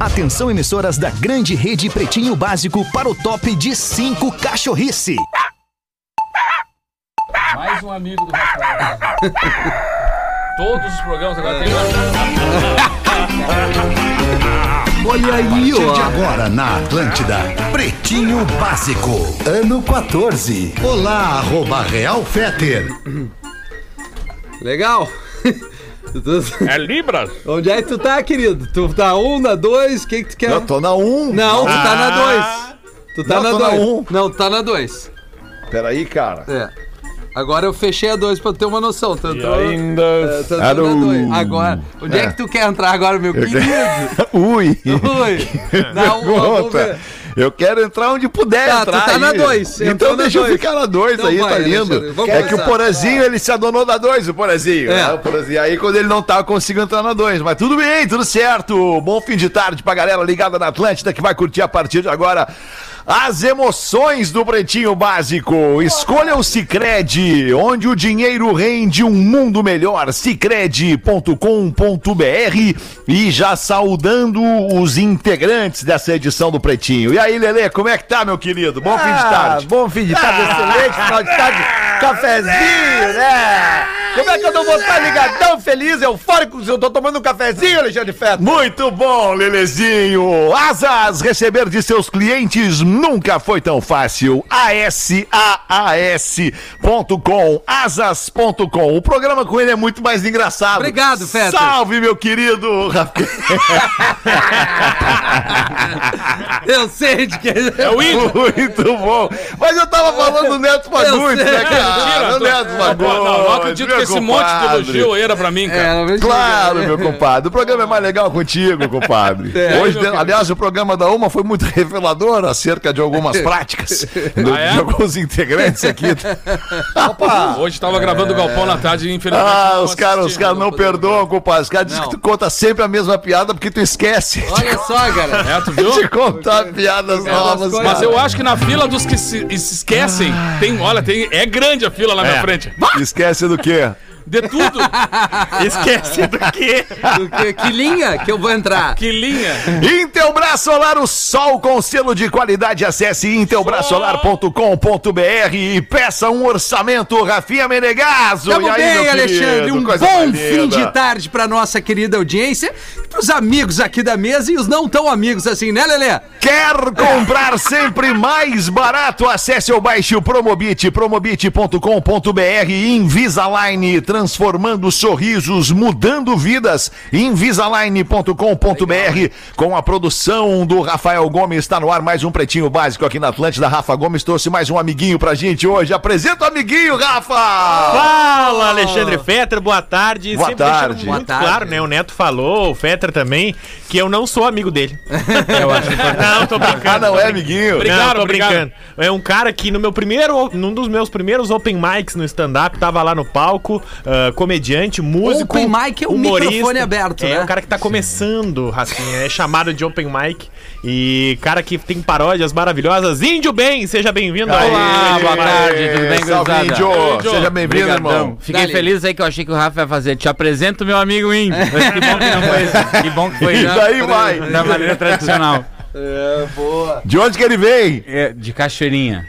Atenção, emissoras da grande rede Pretinho Básico para o top de 5 cachorrice. Mais um amigo do Rafael. Todos os programas agora tem Olha aí, A partir de ó. agora na Atlântida, Pretinho Básico, ano 14. Olá, arroba Real Feter. Legal. Tu- É Libras? Onde é que tu tá, querido? Tu tá um, na dois? O que que tu quer? Eu tô na 1. Não, tu tá na dois. Tu tá Não, na tô na dois. um. Não, tu tá na dois. Peraí, cara. É. Agora eu fechei a dois pra ter uma noção. Tu entrou, ainda. é, Alô. na dois. Agora, onde é. É. que tu quer entrar agora, meu querido? Ui. Oi. Dá um, vamos ver. Eu quero entrar onde puder Tá, entrar. tu tá aí. na dois, entrou Então na deixa eu dois. ficar na 2 Então aí, vai, tá lindo. É que o começar. Porazinho, ele se adonou da 2, o Porazinho. É. né? O Porazinho. Aí quando ele não tá, eu consigo entrar na 2. Mas tudo bem, tudo certo. Bom fim de tarde pra galera ligada na Atlântida que vai curtir a partir de agora as emoções do Pretinho Básico. Escolha o Cicred, onde o dinheiro rende um mundo melhor. Cicred.com.br e já saudando os integrantes dessa edição do Pretinho. E aí, Lelê, como é que tá, meu querido? Bom fim de tarde. Bom fim de tarde, excelente final de tarde. Cafezinho, né? Como é que eu não vou estar ligadão, feliz, eufórico, se eu tô tomando um cafezinho, Alexandre Feto? Muito bom, Lelezinho! Asas, receber de seus clientes nunca foi tão fácil. ASAAS.com, asas.com. O programa com ele é muito mais engraçado. Obrigado, Fetter. Salve, meu querido Rafael. Eu sei de que. É o índio. Muito bom. Mas eu tava falando do Neto Fagundes, né, cara? Tô- Neto Fagundes. Não, não acredito meu que esse monte de elogio era pra mim, cara. É, Claro, meu compadre. O programa é mais legal contigo, compadre. É, Hoje, aliás, o programa da Uma foi muito revelador acerca de algumas práticas do- Ah, é? de alguns integrantes aqui. Hoje tava gravando o Galpão na tarde e infelizmente. Ah, os caras os caras não perdoam, compadre. Os caras dizem que tu conta sempre a mesma piada porque tu esquece Olha só, cara. É, tu viu? de contar piadas novas. coisas. Mas eu acho que na fila dos que se, se esquecem, tem, olha, tem, é grande a fila lá na frente. Esquece do quê? De tudo. Esquece do quê? Do que, que linha que eu vou entrar? Que linha. Intelbras Solar, o sol com selo de qualidade. Acesse intelbrasolar.com.br e peça um orçamento, Rafinha Menegaso. Tamo E aí, bem, meu Alexandre. querido? Um Coisa bom fim de tarde pra nossa querida audiência, pros amigos aqui da mesa e os não tão amigos assim, né, Lelê? Quer comprar sempre mais barato? Acesse ou baixe o Promobit, promobit.com.br Invisalign, transformando sorrisos, mudando vidas. Invisalign.com.br com a produção do Rafael Gomes. Está no ar mais um Pretinho Básico aqui na Atlântida. Rafa Gomes trouxe mais um amiguinho pra gente hoje. Apresenta o amiguinho, Rafa! Fala, Alexandre Fetter, boa tarde. Boa Sempre tarde. Boa muito tarde. claro, né? O Neto falou, o Fetter também, que eu não sou amigo dele. eu acho Não, tô brincando. Ah, não é, amiguinho? Obrigado, não, tô obrigado. brincando. É um cara que no meu primeiro, num dos meus primeiros open mics no stand-up, tava lá no palco, ah, comediante, músico. Open mic é um humorista. microfone aberto, É né? o cara que tá começando, Rafinha. É chamado de open mic. E cara que tem paródias maravilhosas. Índio Bem, seja bem-vindo. Aê, Olá, boa tarde, tudo bem, Salve, gurizada? Índio. Índio. Seja bem-vindo, irmão. Fiquei Dale. feliz aí que eu achei que o Rafa ia fazer. Te apresento meu amigo índio. Mas que bom que não foi. Que bom que foi já daí vai. da maneira tradicional. De onde que ele vem? É, de cachoeirinha.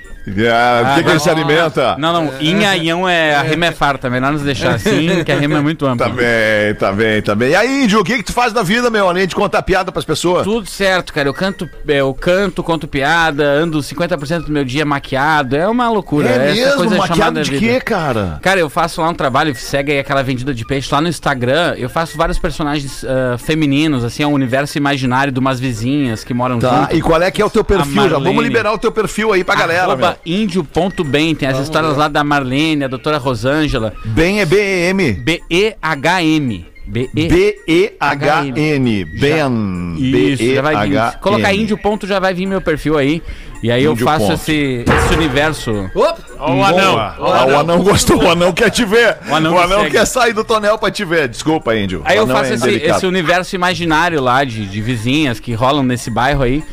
Ah, o que, que ele se alimenta? Não, não. Inha, ião é. A rima é farta. Melhor nos deixar assim, que a rima é muito ampla. Tá bem, tá bem, tá bem. E aí, Índio, o que que tu faz da vida, meu? Além de contar piada pras pessoas? Tudo certo, cara. Eu canto, eu canto, conto piada, ando 50% do meu dia maquiado. É uma loucura. É Essa mesmo? coisa Maquiado chamada de vida. quê, cara? Cara, eu faço lá um trabalho, segue aí aquela vendida de peixe lá no Instagram. Eu faço vários personagens ah, femininos, assim, é um universo imaginário de umas vizinhas que moram Tá, junto. e qual é que é o teu perfil? Já vamos liberar o teu perfil aí pra galera, Arroba índio.bem. Tem as histórias lá da Marlene, a doutora Rosângela. Bem é B-E-M. B-E-H-M. B-E. B-E-H-N. Ben. Isso, já vai vir. Colocar índio ponto já vai vir meu perfil aí. E aí eu Índio faço ponto. esse, esse universo. Opa! Ó, o anão. Ah, o anão gostou, o anão quer te ver. O anão quer sair do tonel pra te ver. Desculpa, Índio. Aí O eu anão faço é esse, esse universo imaginário lá de, de vizinhas que rolam nesse bairro aí.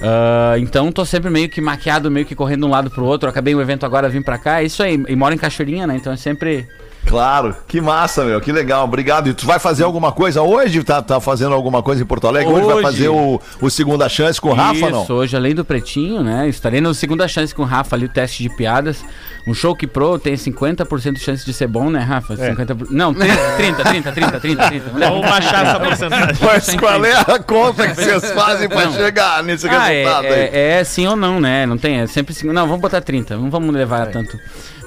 Ah, então tô sempre meio que maquiado, meio que correndo de um lado pro outro. Acabei o evento agora, vim pra cá. É isso aí. E moro em Cachoeirinha, né? Então é sempre Claro, que massa, meu, que legal, obrigado. E tu vai fazer alguma coisa hoje? Tá, tá fazendo alguma coisa em Porto Alegre? Hoje, vai Hoje. fazer o, o Segunda Chance com o Rafa, não? Isso, hoje além do Pretinho, né? Estarei no segunda chance com o Rafa ali, o teste de piadas. Um show que pro tem 50% de chance de ser bom, né, Rafa? É. 50%. Não, 30, 30, 30, 30, 30, 30. Vamos baixar essa porcentagem. Mas qual é a conta que vocês fazem pra Não. chegar nesse Ah, é, resultado aí? é, é sim ou não, né? Não tem, é sempre. Não, vamos botar 30, não vamos levar tanto.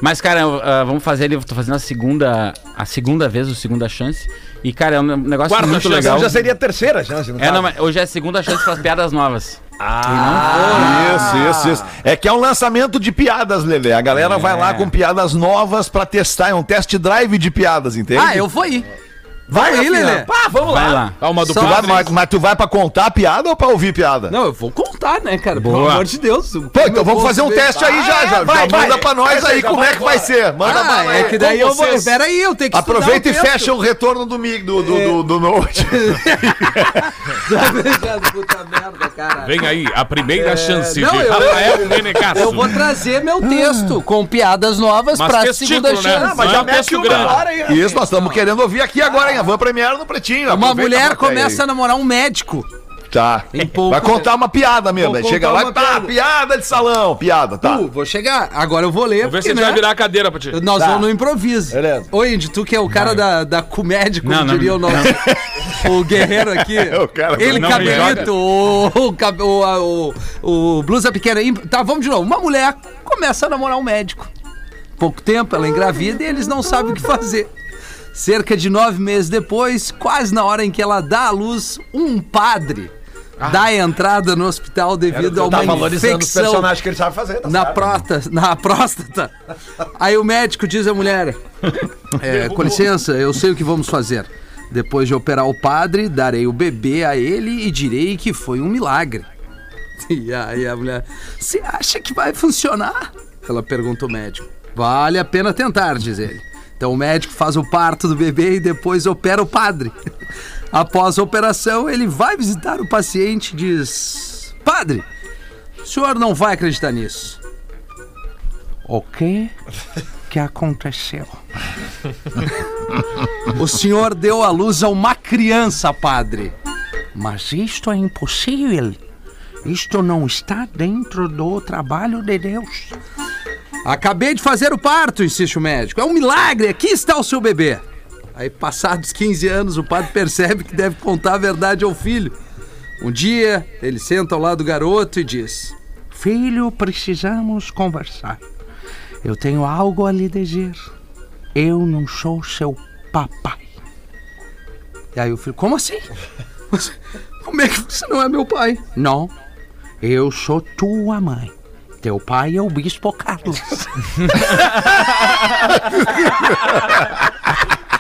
Mas, cara, eu, ah, vamos fazer ele, eu tô fazendo a segunda, a segunda vez, o segunda chance. E, cara, é um negócio Quarta muito chance. legal. Já seria a terceira chance, no É, não, hoje é a segunda chance para as piadas novas. Isso, isso, isso. É que é um lançamento de piadas, Lelê. A galera vai lá com piadas novas pra testar. É um test drive de piadas, entende? Ah, eu vou ir. Vai, Rafinha. Lelê. Pá, vamos Vai lá. lá. Ah, uma do Tu vai- mas, mas tu vai pra contar a piada ou pra ouvir piada? Não, eu vou contar, né, cara? Pelo Boa. amor de Deus. Pô, então vamos fazer um teste aí já, já. vai, já vai. manda pra nós Vai, aí como é que vai ser. Manda Ah, bala é aí. que daí eu vou. Peraí, eu tenho que Aproveita e fecha o retorno do mig- do, do, do, do Note. Puta merda, cara. Vem aí, a primeira chance não, de eu- Rafael Menegasso. Eu vou trazer meu texto com piadas novas pra segunda né? chance. Não, mas já mete o grande. Aí, Isso, nós estamos querendo ouvir aqui agora, hein? A Van Premiere no Pretinho. Uma mulher começa a namorar um médico. Tá. Em pouco- Vai contar uma piada mesmo. Vou Aí chega lá e tá, piada. piada de salão. Piada, tá. Uh, vou chegar. Agora eu vou ler. Vamos ver se gente vai né, virar a cadeira pra ti. Nós Tá. vamos no improviso. Beleza. Oi, Indy, tu que é o cara da, da comédia, como Não, não, diria o nosso. O guerreiro aqui. o cara- Ele, cabelito, o, o, o, o, o blusa pequena. Tá, vamos de novo. Uma mulher começa a namorar um médico. Pouco tempo, ela engravida e eles não sabem o que fazer. Cerca de nove meses depois, quase na hora em que ela dá à luz, um padre dá a entrada no hospital devido a uma infecção que sabe fazer. tá na, certo. próstata, na próstata. Aí o médico diz à mulher: é, Com licença, eu sei o que vamos fazer. Depois de operar o padre, darei o bebê a ele e direi que foi um milagre. E aí a mulher: Você acha que vai funcionar? Ela pergunta ao médico. Vale a pena tentar, diz ele. Então o médico faz o parto do bebê e depois opera o padre. Após a operação, ele vai visitar o paciente e diz: Padre, o senhor não vai acreditar nisso. O que aconteceu? o senhor deu à luz a uma criança, padre. Mas isto é impossível. Isto não está dentro do trabalho de Deus. Acabei de fazer o parto, insiste o médico. É um milagre, aqui está o seu bebê. Aí, passados 15 anos, o padre percebe que deve contar a verdade ao filho. Um dia, ele senta ao lado do garoto e diz: Filho, precisamos conversar. Eu tenho algo a lhe dizer. Eu não sou seu papai. E aí o filho: Como assim? Como é que você não é meu pai? Não, eu sou tua mãe. Teu pai é o Bispo Carlos.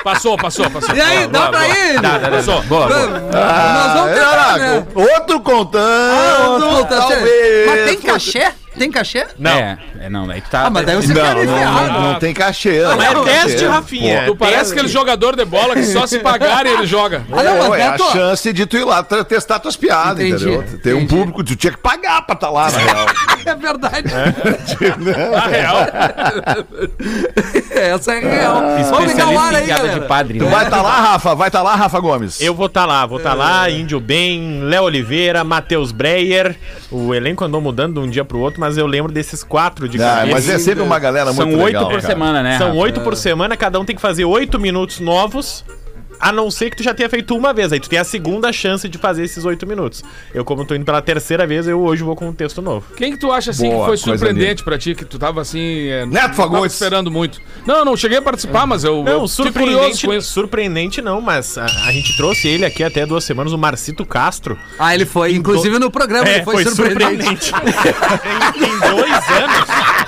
Passou, passou, passou. E aí, Boa, dá boa, pra boa. ir? Dá, dá, dá. Passou. Boa, boa. Nós vamos tentar, né? Outro contando. Tá certo. talvez. Mas tem cachê? Tem cachê? Não. É, é, não, daí tu tá. Ah, mas daí você Não, não, não, não tem cachê. Mas é não tem teste, cachê. Rafinha. Tu parece aquele jogador de bola que só se pagarem ele joga. Ah, não, mas Pô, é a chance de tu ir lá testar tuas piadas, Entendi, entendeu? Tem um público, tu tinha que pagar pra estar lá, na real. é verdade. Na real. Essa é real. Vamos ligar o ar Especialista em aí, piada galera. de padre. Tu né? vai estar lá, Rafa? Vai estar lá, Rafa Gomes? Eu vou estar lá, vou estar lá, Índio Bem, Léo Oliveira, Matheus Breyer. O elenco andou mudando de um dia pro outro, mas eu lembro desses quatro de Ah, cabeça. mas é sempre uma galera São muito oito legal, por cara. semana, né? São oito por semana, cada um tem que fazer oito minutos novos. A não ser que tu já tenha feito uma vez. Aí tu tem a segunda chance de fazer esses oito minutos. Eu, como tô indo pela terceira vez, eu hoje vou com um texto novo. Quem que tu acha assim Boa, que foi coisa surpreendente pra ti, que tu tava assim. É, Neto Fagundes. esperando muito. Não, eu não cheguei a participar, mas eu, Não, eu surpreendente, com isso. surpreendente não, mas a, a gente trouxe ele aqui até duas semanas, o Marcito Castro. Ah, ele foi, inclusive no programa, É, ele foi, surpreendente. em, em dois anos.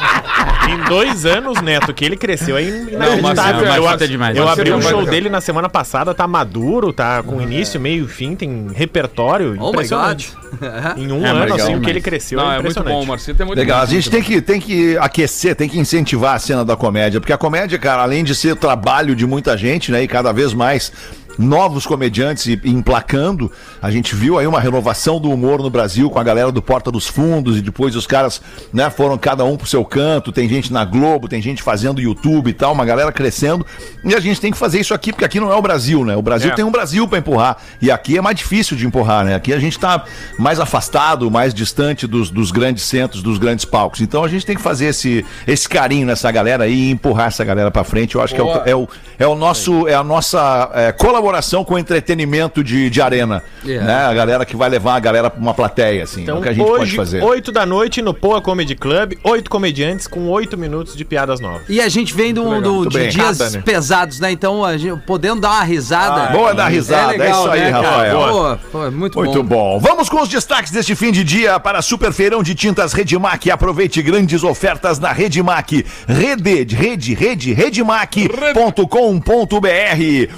Em dois anos, Neto, que ele cresceu é inacreditável. Marcito é- eu Marcito é demais. eu abri o demais, show dele na semana passada, tá maduro, tá com início, meio e fim, tem repertório Oh my impressionante. God. Em um É, ano, legal assim, o que ele cresceu Não, é é muito impressionante. bom, o Marcito é muito Legal, bom. a gente tem que, tem que aquecer, tem que incentivar a cena da comédia, porque a comédia, cara, além de ser trabalho de muita gente, né, e cada vez mais novos comediantes e, e emplacando. A gente viu aí uma renovação do humor no Brasil com a galera do Porta dos Fundos e depois os caras, né, foram cada um pro seu canto. Tem gente na Globo, tem gente fazendo YouTube e tal, uma galera crescendo. E a gente tem que fazer isso aqui porque aqui não é o Brasil, né? O Brasil É. tem um Brasil pra empurrar e aqui é mais difícil de empurrar, né? Aqui a gente tá mais afastado, mais distante dos, dos grandes centros, dos grandes palcos. Então a gente tem que fazer esse, esse carinho nessa galera aí e empurrar essa galera pra frente. Eu acho que é o, é o, é o nosso, é a nossa é, colaboração com o entretenimento de, de arena. É. Né? A galera que vai levar a galera pra uma plateia, assim. é Então, o que a gente pode hoje, fazer. 8 da noite, no Poa Comedy Club, oito comediantes com 8 minutos de piadas novas. E a gente vem do, do- de bem. dias Cada, né? pesados, né? Então, a gente, podendo dar uma risada. Boa dar risada, é, isso aí, né? Rafael. Pô, pô, muito, Muito bom. Vamos com os destaques deste fim de dia para Super Feirão de Tintas Redmac. Aproveite grandes ofertas na Redmac. Rede, rede, rede, redmac.com.br.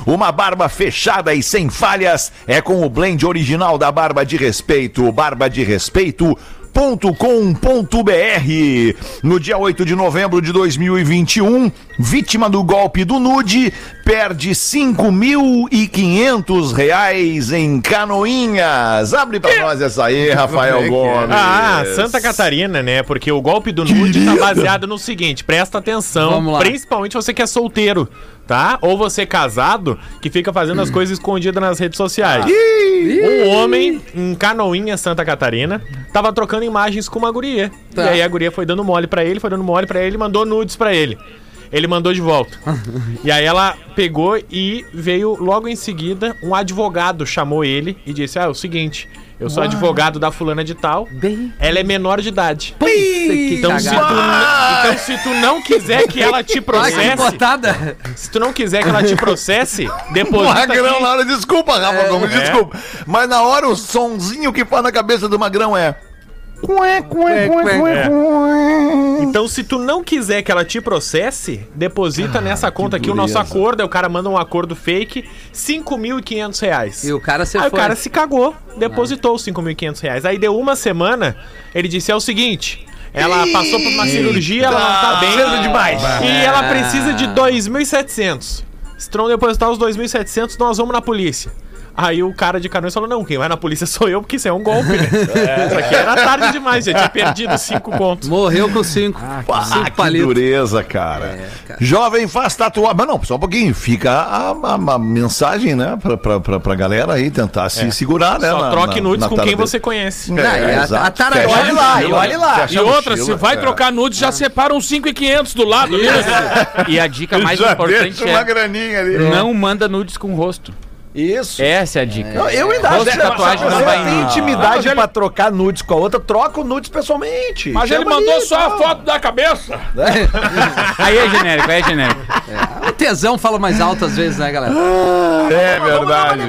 Uma barba fechada e sem falhas é com o blend original da Barba de Respeito. Barba de Respeito. .com.br No dia 8 de novembro de 2021, vítima do golpe do nude perde 5.500 reais em canoinhas. Abre pra nós essa aí, Rafael Gomes. Ah, Santa Catarina, né? Porque o golpe do nude tá baseado no seguinte, presta atenção, Vamos lá. principalmente você que é solteiro, tá? Ou você é casado, que fica fazendo as coisas escondidas nas redes sociais. Um homem em Canoinha, Santa Catarina, tava trocando imagens com uma guria. Tá. E aí a guria foi dando mole pra ele, foi dando mole pra ele, mandou nudes pra ele. Ele mandou de volta. e aí ela pegou e veio logo em seguida, um advogado chamou ele e disse: "Ah, é o seguinte, eu sou advogado da fulana de tal. Bem. Ela é menor de idade. Puta que Então se, tu, então, se tu não quiser que ela te que processe, se tu não quiser que ela te processe, deposita Magrão hora, desculpa, Rafa Gomes, É. desculpa. Mas na hora o sonzinho que faz na cabeça do Magrão é. Então, se tu não quiser que ela te processe, deposita nessa conta aqui o nosso acordo. Aí o cara manda um acordo fake, 5.500 reais. E o cara se Aí foi. o cara se cagou, depositou os 5.500 reais. Aí deu uma semana, ele disse: é o seguinte. Ela passou por uma cirurgia, ela não tá bem. Cedo demais. E ela precisa de 2.700. Se tu não depositar os 2.700, nós vamos na polícia. Aí o cara de Canoas falou: Não, quem vai na polícia sou eu, porque isso é um golpe, né? Isso aqui era tarde demais, já tinha perdido cinco contos. Morreu com cinco. Ah, cinco que palitos. dureza, cara. É, cara. Jovem faz tatuagem. Mas não, só um pouquinho. Fica a, a- a mensagem, né? Pra, pra, pra, pra galera aí tentar se segurar, né? Só na- troque na- nudes na com quem dele. você conhece. Não, e a- exato. a tara- Fecha olha a lá, e olha lá. E a outra, mochila, se vai é. trocar nudes, já separa uns 5,500 do lado. ali, né? E a dica mais Já importante deixa uma é graninha ali. não manda nudes com o rosto. Isso. Essa é a dica. Não, eu ainda acho e tatuagem se não você vai tem em- Ah, intimidade mas ele- pra trocar nudes com a outra, troca o nudes pessoalmente. Mas ele Chama mandou ali, só a foto da cabeça. Aí é genérico, aí é genérico. O tesão fala mais alto às vezes, né, galera? É dar uma verdade.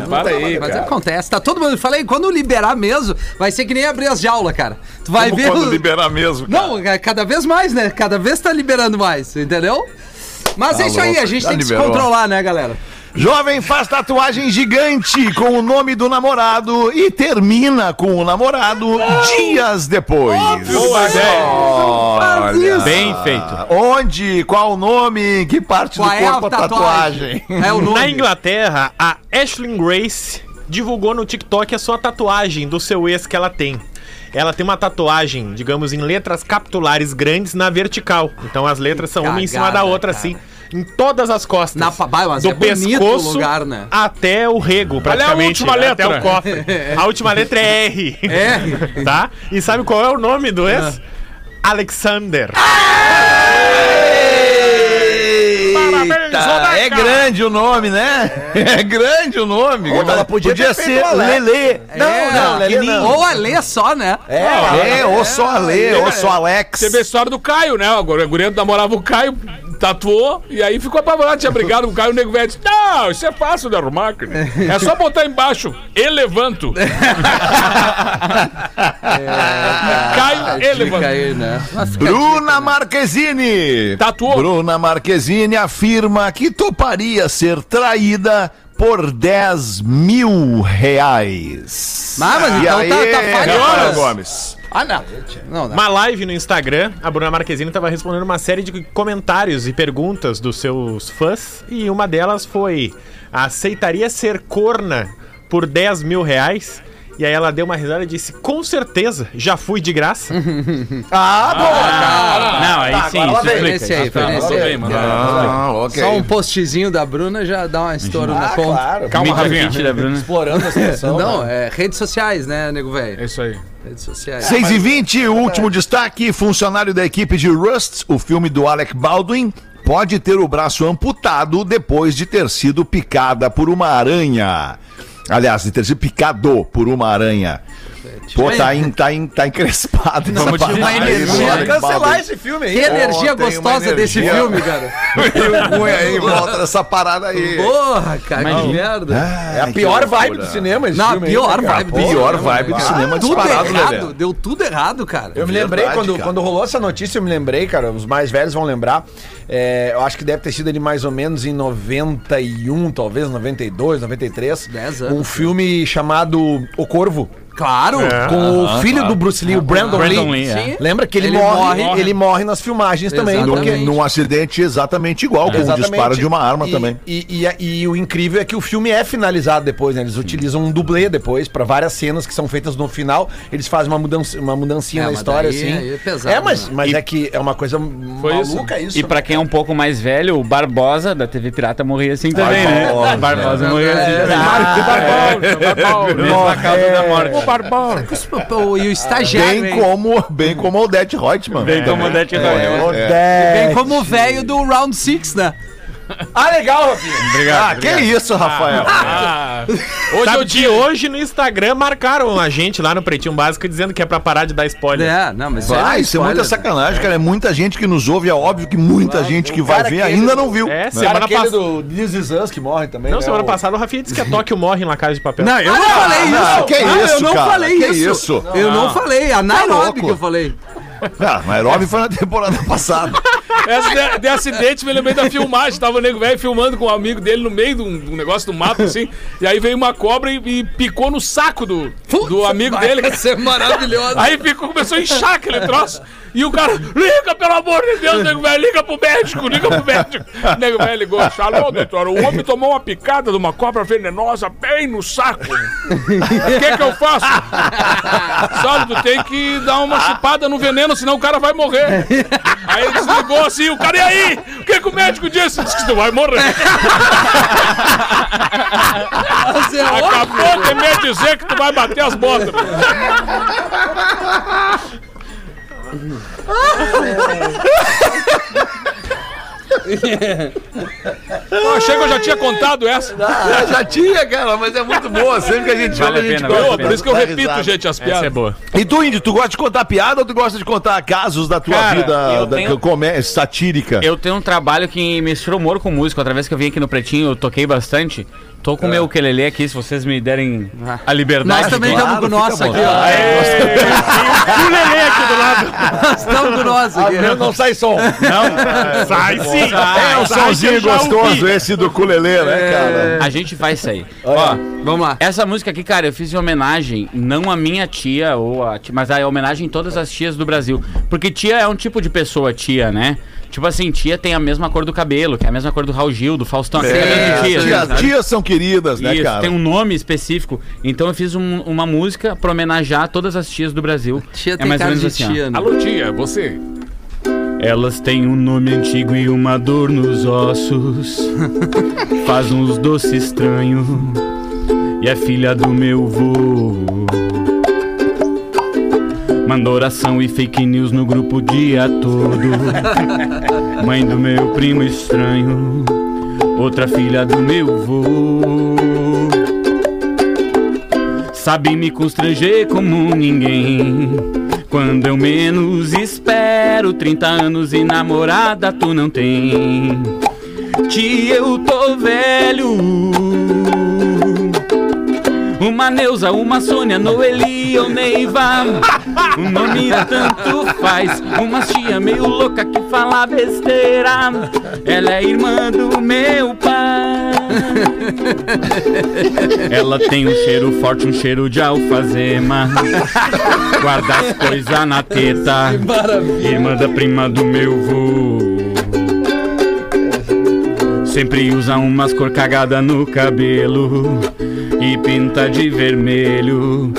Não, para aí, Mas cara. acontece, tá todo mundo. Falei, quando liberar mesmo, vai ser que nem abrir as jaulas, cara. Tu vai Como ver. quando o- liberar mesmo. cara. Não, é cada vez mais, né? Cada vez tá liberando mais, entendeu? Mas é isso aí, louco, a gente já tem que liberou. se controlar, né, galera? Jovem faz tatuagem gigante com o nome do namorado e termina com o namorado dias depois. Boa ideia. Bem feito. Onde? Qual o nome? Que parte Qual do é a corpo a tatuagem? tatuagem? É o Na nome. Inglaterra, a Ashley Grace divulgou no TikTok a sua tatuagem do seu ex que ela tem. Ela tem uma tatuagem, digamos, em letras capitulares grandes na vertical. Então as letras são uma em cima da cagada, outra, cara. assim, em todas as costas. Na pa- Bah, mas do é o pescoço lugar, né? até o rego, praticamente. última né? letra? Até o cofre. A última letra é R. R. tá? E sabe qual é o nome do ex? Alexander. Eita, é grande o nome, né? É grande o nome. Ou ela podia feito ser o Alex. Lelê. Não, não, Lelê não. Ou a Lê só, né? É, ou só a Lê, ou só Alex. Você vê a história do Caio, né? O Guriano namorava o Caio, tatuou, e aí ficou apavorado, tinha brigado com o Caio, o nego velho disse, não, isso é fácil de arrumar, querido. É só botar embaixo, elevanto. Caio, Dica elevanto. aí, né? Mas fica a Bruna dica, né? Marquezine. Tatuou? Bruna Marquezine afirma que toparia ser traída por 10 mil reais. Ah, mas então aí, tá- tá falhando. Gomes? Ah, não. Não, não. Uma live no Instagram, a Bruna Marquezine estava respondendo uma série de comentários e perguntas dos seus fãs. E uma delas foi: aceitaria ser corna por 10 mil reais? E aí ela deu uma risada e disse, com certeza, já fui de graça. Ah, boa! Não, aí Tá, sim, agora isso explica. Esse aí, explica. nesse Mandou aí. bem. Ah, ok. Só um postzinho da Bruna já dá uma estouro na Ah, conta. claro. Calma, Bruna. Explorando a situação. Não, né? é redes sociais, né, nego É velho? isso aí. Redes sociais. 6 e 20 o último destaque. Funcionário da equipe de Rust, o filme do Alec Baldwin, pode ter o braço amputado depois de ter sido picada por uma aranha. Aliás, de ter sido picado por uma aranha. Pô, tá, em, tá, em, tá encrespado. essa Vamos uma aí, energia, cancelar esse filme aí. Que energia uma gostosa desse energia. filme, cara. Meio ruim aí em volta dessa parada aí. Porra, cara, que Imagina. merda. É a pior vibe do cinema esse Não, a filme aí, pior né, cara? vibe do Pô, Pior cinema, vibe do cinema Tudo disparado, errado, Lelê. deu tudo errado, cara. Eu me Verdade, lembrei, quando, cara. quando rolou essa notícia, eu me lembrei, cara, os mais velhos vão lembrar. é, eu acho que deve ter sido ali mais ou menos em 91, talvez, 92, 93. Dez anos. Um filme chamado O Corvo. Claro. Com o filho do Bruce Lee, o Brandon, Brandon Lee. Lee, é. Lembra que ele, Ele morre, morre. ele morre nas filmagens também, Exatamente. porque Num, num acidente exatamente igual, com um Exatamente. disparo de uma arma E- também. E, e- e o incrível é que o filme é finalizado depois, né? Eles utilizam um dublê depois pra várias cenas que são feitas no final. Eles fazem uma, mudança, uma mudancinha É, na história, daí assim. é pesado, é, mas, né? mas E- é que é uma coisa maluca isso. E pra quem é um pouco mais velho, o Barbosa da TV Pirata morria assim também, né? Barbosa. Barbosa morria assim É, também. Mesma causa da morte. O Barbão. E o estagiário, Bem hein? como, bem como Odete Reutemann. Bem como Odete Reutemann. É, Bem como o velho do Round Six, né? Ah, legal, Rafinha. Ah, que isso, Rafael? Ah, hoje Sabe eu que dia. hoje no Instagram marcaram a gente lá no Pretinho Básico dizendo que é pra parar de dar spoiler. É, não, mas Vai, é isso é muita spoiler. sacanagem, cara. É muita gente que nos ouve. É óbvio que muita gente que vai ver ainda do- não viu. É, né? semana passada. do This Is Us que morre também. Não, né? semana O- passada o Rafinha disse que a Tóquio morre na casa de papel. Não, eu não falei isso. não, que Ah, isso, eu não cara, falei que isso. isso? Eu não, falei. A Nairobi louco. que eu falei. Ah, Nairobi foi na temporada passada. Essa de, de acidente me lembrei da filmagem. Tava o nego velho filmando com um amigo dele no meio de um, um negócio do mato, assim. E aí veio uma cobra e, e picou no saco do, do amigo dele. Vai ser maravilhoso. Aí ficou, começou a inchar aquele troço. E o cara, liga, pelo amor de Deus, nego velho, liga pro médico, liga pro médico. O nego velho ligou, alô, doutor, o homem tomou uma picada de uma cobra venenosa bem no saco. O que que eu faço? Sabe, tu tem que dar uma chupada no veneno, senão o cara vai morrer. Aí ele desligou assim, o cara, e aí? O que que o médico disse? Disse que tu vai morrer. Mas é. Acabou de me dizer que tu vai bater as botas. Eu achei que eu já tinha contado essa. Ah, já tinha, cara, mas é muito boa. Sempre que a gente Vale olha, a a gente pena, gosta. vale a Pô, por isso que eu repito, risada. gente, as Essa é piadas. boa. E tu, Índio, tu gosta de contar piada ou tu gosta de contar casos da tua Cara, vida eu da, tenho- comé- satírica? Eu tenho um trabalho que mistura humor com música. Outra vez que eu vim aqui no Pretinho, eu toquei bastante. Tô com o meu ukelele aqui, se vocês me derem a liberdade. Nós também estamos com o nosso aqui, ó. O Lelê aqui do lado. Nós estamos com o nosso aqui. Não, não sai som. Sai sim. É um somzinho que gostoso esse do culelê, né, cara? A gente vai sair. Ó, Vamos lá. essa música aqui, cara, eu fiz em homenagem, não a minha tia, ou a tia, mas a homenagem em todas as tias do Brasil. Porque tia é um tipo de pessoa, tia, né? Tipo assim, tia tem a mesma cor do cabelo, que é a mesma cor do Raul Gil, do Faustão, de tia. Tias são queridas, né, Isso, cara? tem um nome específico. Então eu fiz um- uma música pra homenagear todas as tias do Brasil. Tia é tem mais ou cara menos de assim, ó. tia, né? Alô, tia, você. Elas têm um nome antigo e uma dor nos ossos. Faz uns doces estranhos. E é filha do meu vô. Manda oração e fake news no grupo o dia todo. Mãe do meu primo estranho. Outra filha do meu vô. Sabe me constranger como ninguém. Quando eu menos espero, 30 anos e namorada tu não tem. Tia, eu tô velho. Uma Neuza, uma Sônia, Noeli ou Neiva. O nome tanto faz. Uma tia meio louca que fala besteira. Ela é irmã do meu pai. Ela tem um cheiro forte, um cheiro de alfazema. Guarda as coisas na teta. Irmã da prima do meu vô. Sempre usa umas cor cagada no cabelo e pinta de vermelho.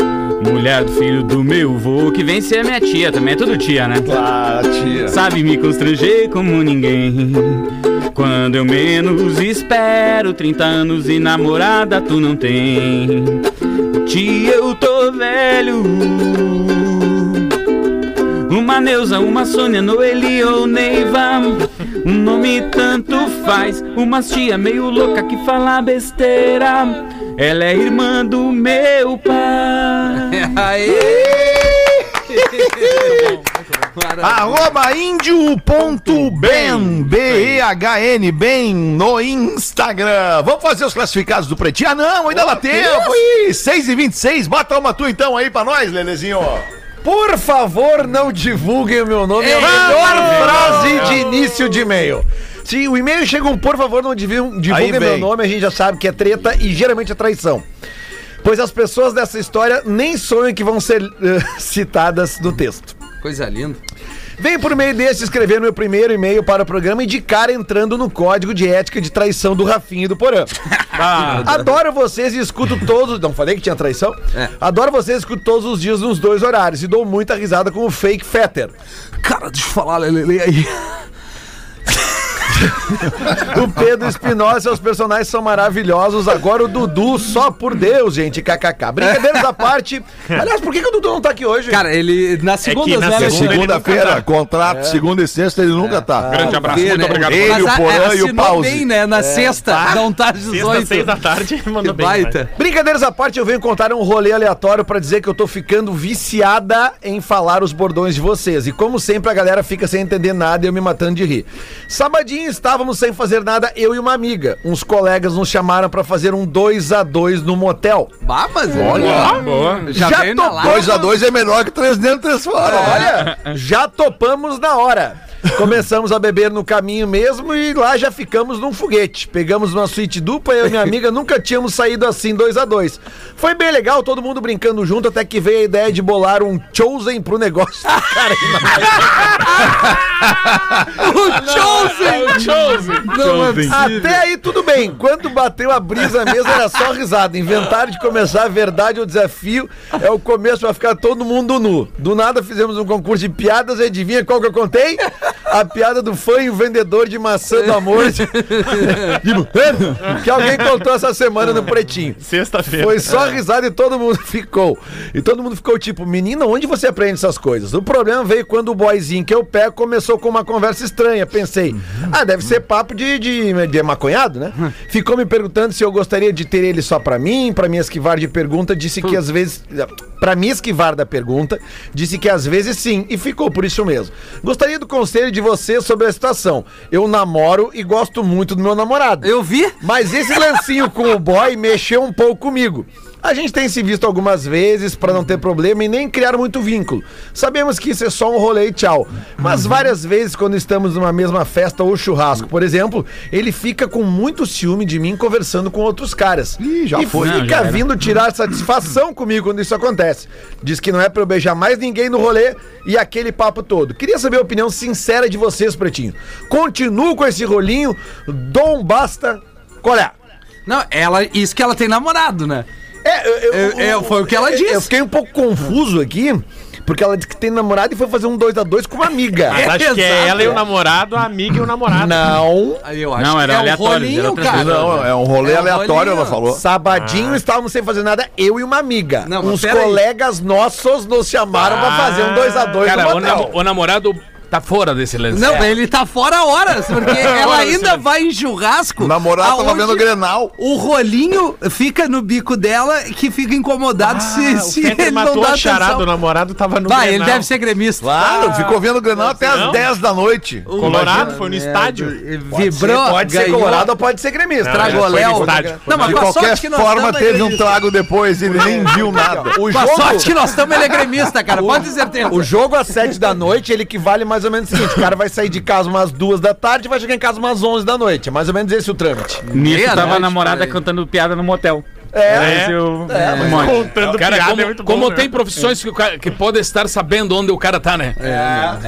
Mulher do filho do meu vô, que vem ser minha tia, também é tudo tia, né? Ah, tia. Sabe me constranger como ninguém. Quando eu menos espero, 30 anos e namorada tu não tem. Tia, eu tô velho. Uma Neuza, uma Sônia, Noeli ou Neiva. Um nome tanto faz. Uma tia meio louca que fala besteira. Ela é irmã do meu pai. Arroba índio.ben, B-E-H-N, bem, no Instagram. Vamos fazer os classificados do Pretinho? Ah, não, ainda dá tempo. Ih, 6 e 26 bota uma tu então aí pra nós, Lelezinho. Por favor, não divulguem o meu nome. É a melhor frase de início de e-mail. Se o e-mail chega um por favor, não divulguem, meu nome, a gente já sabe que é treta e geralmente é traição. Pois as pessoas dessa história nem sonham que vão ser eh, citadas no texto. Coisa linda. Venho por meio desse escrever meu primeiro e-mail para o programa e de cara entrando no código de ética de traição do Rafinha e do Porã. Adoro vocês e escuto todos. Não falei que tinha traição? É. Adoro vocês e escuto todos os dias nos dois horários e dou muita risada com o fake Fetter. Cara, deixa eu falar, Lele, aí. O Pedro Espinosa e seus personagens são maravilhosos. Agora o Dudu, só por Deus, gente. KKK. Brincadeiras à parte. Aliás, por que, que o Dudu não tá aqui hoje? Cara, ele. Na segunda, na né, segunda Segunda-feira, tá. contrato, segunda e sexta, ele nunca tá. Grande abraço, Vê, muito né? obrigado. Ele, Mas o Porã e o Pause. bem, né? Na sexta, não tá às 18. Sexta, seis da tarde, Que mandou bem. baita. Brincadeiras à parte, eu venho contar um rolê aleatório pra dizer que eu tô ficando viciada em falar os bordões de vocês. E como sempre, a galera fica sem entender nada e eu me matando de rir. Sabadinho estávamos sem fazer nada, eu e uma amiga. Uns colegas nos chamaram pra fazer um 2 a 2 no motel. Bah, mas Olha. Boa. já, Já live. 2 a 2 é melhor que 3 dentro, 3 fora. Olha, já topamos na hora. Começamos a beber no caminho mesmo e lá já ficamos num foguete. Pegamos uma suíte dupla e eu e minha amiga nunca tínhamos saído assim dois a dois. Foi bem legal, todo mundo brincando junto, até que veio a ideia de bolar um chosen pro negócio. Cara, O Chosen! Chosen. Não possível. até aí tudo bem. Quando bateu a brisa mesmo era só risada. Inventaram de começar a verdade ou desafio. É o começo pra ficar todo mundo nu. Do nada fizemos um concurso de piadas e adivinha qual que eu contei? A piada do fã e o vendedor de maçã do amor. Tipo, que alguém contou essa semana no Pretinho. Sexta-feira. Foi só risada e todo mundo ficou. E todo mundo ficou tipo, menina, onde você aprende essas coisas? O problema veio quando o boyzinho que eu pego começou com uma conversa estranha. Pensei, ah, deve ser papo de, de, de maconhado, né? Ficou me perguntando se eu gostaria de ter ele só pra mim, pra me esquivar de pergunta, disse que às vezes. Pra me esquivar da pergunta, disse que às vezes sim, e ficou por isso mesmo. Gostaria do conselho de você sobre a situação. Eu namoro e gosto muito do meu namorado. Eu vi. Mas esse lancinho com o boy mexeu um pouco comigo. A gente tem se visto algumas vezes pra não ter problema e nem criar muito vínculo. Sabemos que isso é só um rolê e tchau. Mas várias vezes, quando estamos numa mesma festa ou churrasco, por exemplo, ele fica com muito ciúme de mim conversando com outros caras. Ih, já e foi. Não, fica já era. vindo tirar satisfação comigo quando isso acontece. Diz que não é pra eu beijar mais ninguém no rolê e aquele papo todo. Queria saber a opinião sincera de vocês, Pretinho. Continuo com esse rolinho, dou um basta. Qual é? Não, ela, isso que ela tem namorado, né? É, eu- eu- É, é, foi o que ela eu- disse. Eu fiquei um pouco confuso aqui, porque ela disse que tem namorado e foi fazer um 2 a 2 com uma amiga. Mas acho que é ela e o namorado, a amiga e o namorado. Não. Aí eu acho Não, que era é um aleatório, era rolinho, cara. coisa. Não, é um rolê É um aleatório, rolinho. ela falou. Sabadinho estávamos sem fazer nada, eu e uma amiga. Não, Uns pera aí. colegas nossos nos chamaram pra fazer um 2 a 2 Cara, no o, nam- o namorado tá fora desse lance. Não, ele tá fora horas, porque ela ainda vai em churrasco. O namorado tava vendo o Grenal. O rolinho fica no bico dela que fica incomodado se, Ah, o se Peter ele não matou dá a charada, o namorado tava no Vai, ele Grenal. deve ser gremista. Claro, ficou vendo o Grenal até Não? as 10 da noite. Colorado, foi no É, estádio. Vibrou, pode ser ganhou, colorado ou pode ser gremista. Não, Tragou foi no Léo. estádio. Não, mas De com a qualquer sorte que nós forma, teve ele é um trago depois, ele nem viu nada. O Com a jogo, sorte que nós estamos, ele é gremista, cara. Pode ter certeza. o jogo às 7 da noite, ele equivale mais ou menos o seguinte: o cara vai sair de casa umas 2 da tarde e vai chegar em casa umas 11 da noite. É mais ou menos esse o trâmite. Nisso tava Meia-noite, a namorada cantando piada no motel. Esse eu- um monte. Contando Cara, piada como, é muito bom, como né? tem profissões que, cara, que pode estar sabendo onde o cara tá, né?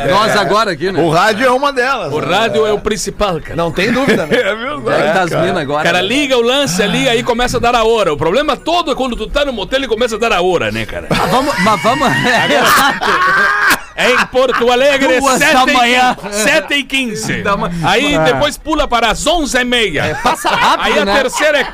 Nós agora aqui, né? O rádio é uma delas. O rádio é o principal, cara. Não tem dúvida, né? É É verdade. que das minas agora. O cara né? liga o lance ali, aí começa a dar a hora. O problema todo é quando tu tá no motel e começa a dar a hora, né, cara? Mas vamos, mas vamos. É em Porto Alegre, Duas 7 da e, manhã. 7 e 15. Da ma- Aí depois pula para as 11 e meia. Passa rápido, Aí a né? terceira é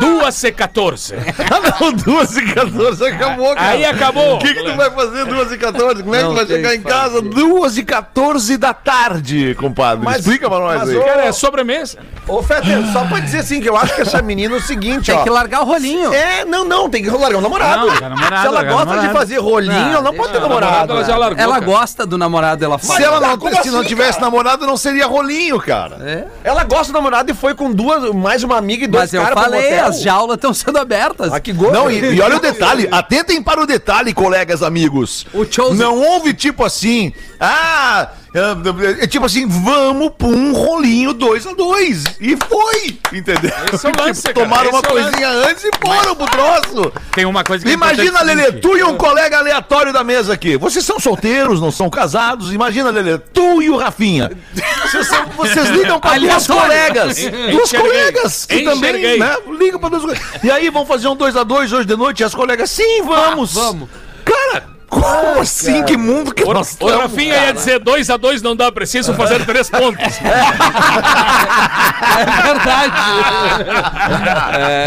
2 e 14. Ah, não, 2 e 14 acabou, cara. Aí acabou. O que, que tu vai fazer 2 e 14? Como é que tu vai tem chegar em casa 2 e 14 da tarde, compadre? Mas- Explica pra nós mas aí. o- Cara, é sobremesa. Ô, Fetter, só pra dizer assim, que eu acho que essa menina é o seguinte, Tem ó. que largar o rolinho. É, não, não, tem que largar o namorado. Não, namorado, Se ela gosta de namorado. fazer rolinho, Não, ela não pode ter namorado. Ela já largou. Ela gosta do namorado, ela Se fala. ela não, se não assim, tivesse cara? namorado, não seria rolinho, cara. É. Ela gosta do namorado e foi com duas, mais uma amiga e dois Mas eu caras falei, as jaulas estão sendo abertas. Ah, que gosto. Não, e, e olha o detalhe, atentem para o detalhe, colegas amigos. O Chosen- Não houve tipo assim, ah, é, é tipo assim, vamos pra um rolinho 2 a 2 E foi, entendeu? Esse é o lance, cara, Tomaram uma é coisinha antes e foram pro troço. Tem uma coisa que é Imagina, Lelê, tu e um colega aleatório da mesa aqui. Vocês são solteiros, não são casados. Imagina, Lelê, tu e o Rafinha. Vocês, são- vocês ligam pra duas colegas. Duas colegas. Que também, né? Ligam pra duas colegas. E aí, vão fazer um 2 a 2 hoje de noite? E as colegas, sim, vamos. vamos. Cara, como assim? Que mundo que O, nós o Rafinha ia dizer 2 a 2 não dá, preciso fazer 3 pontos. É verdade.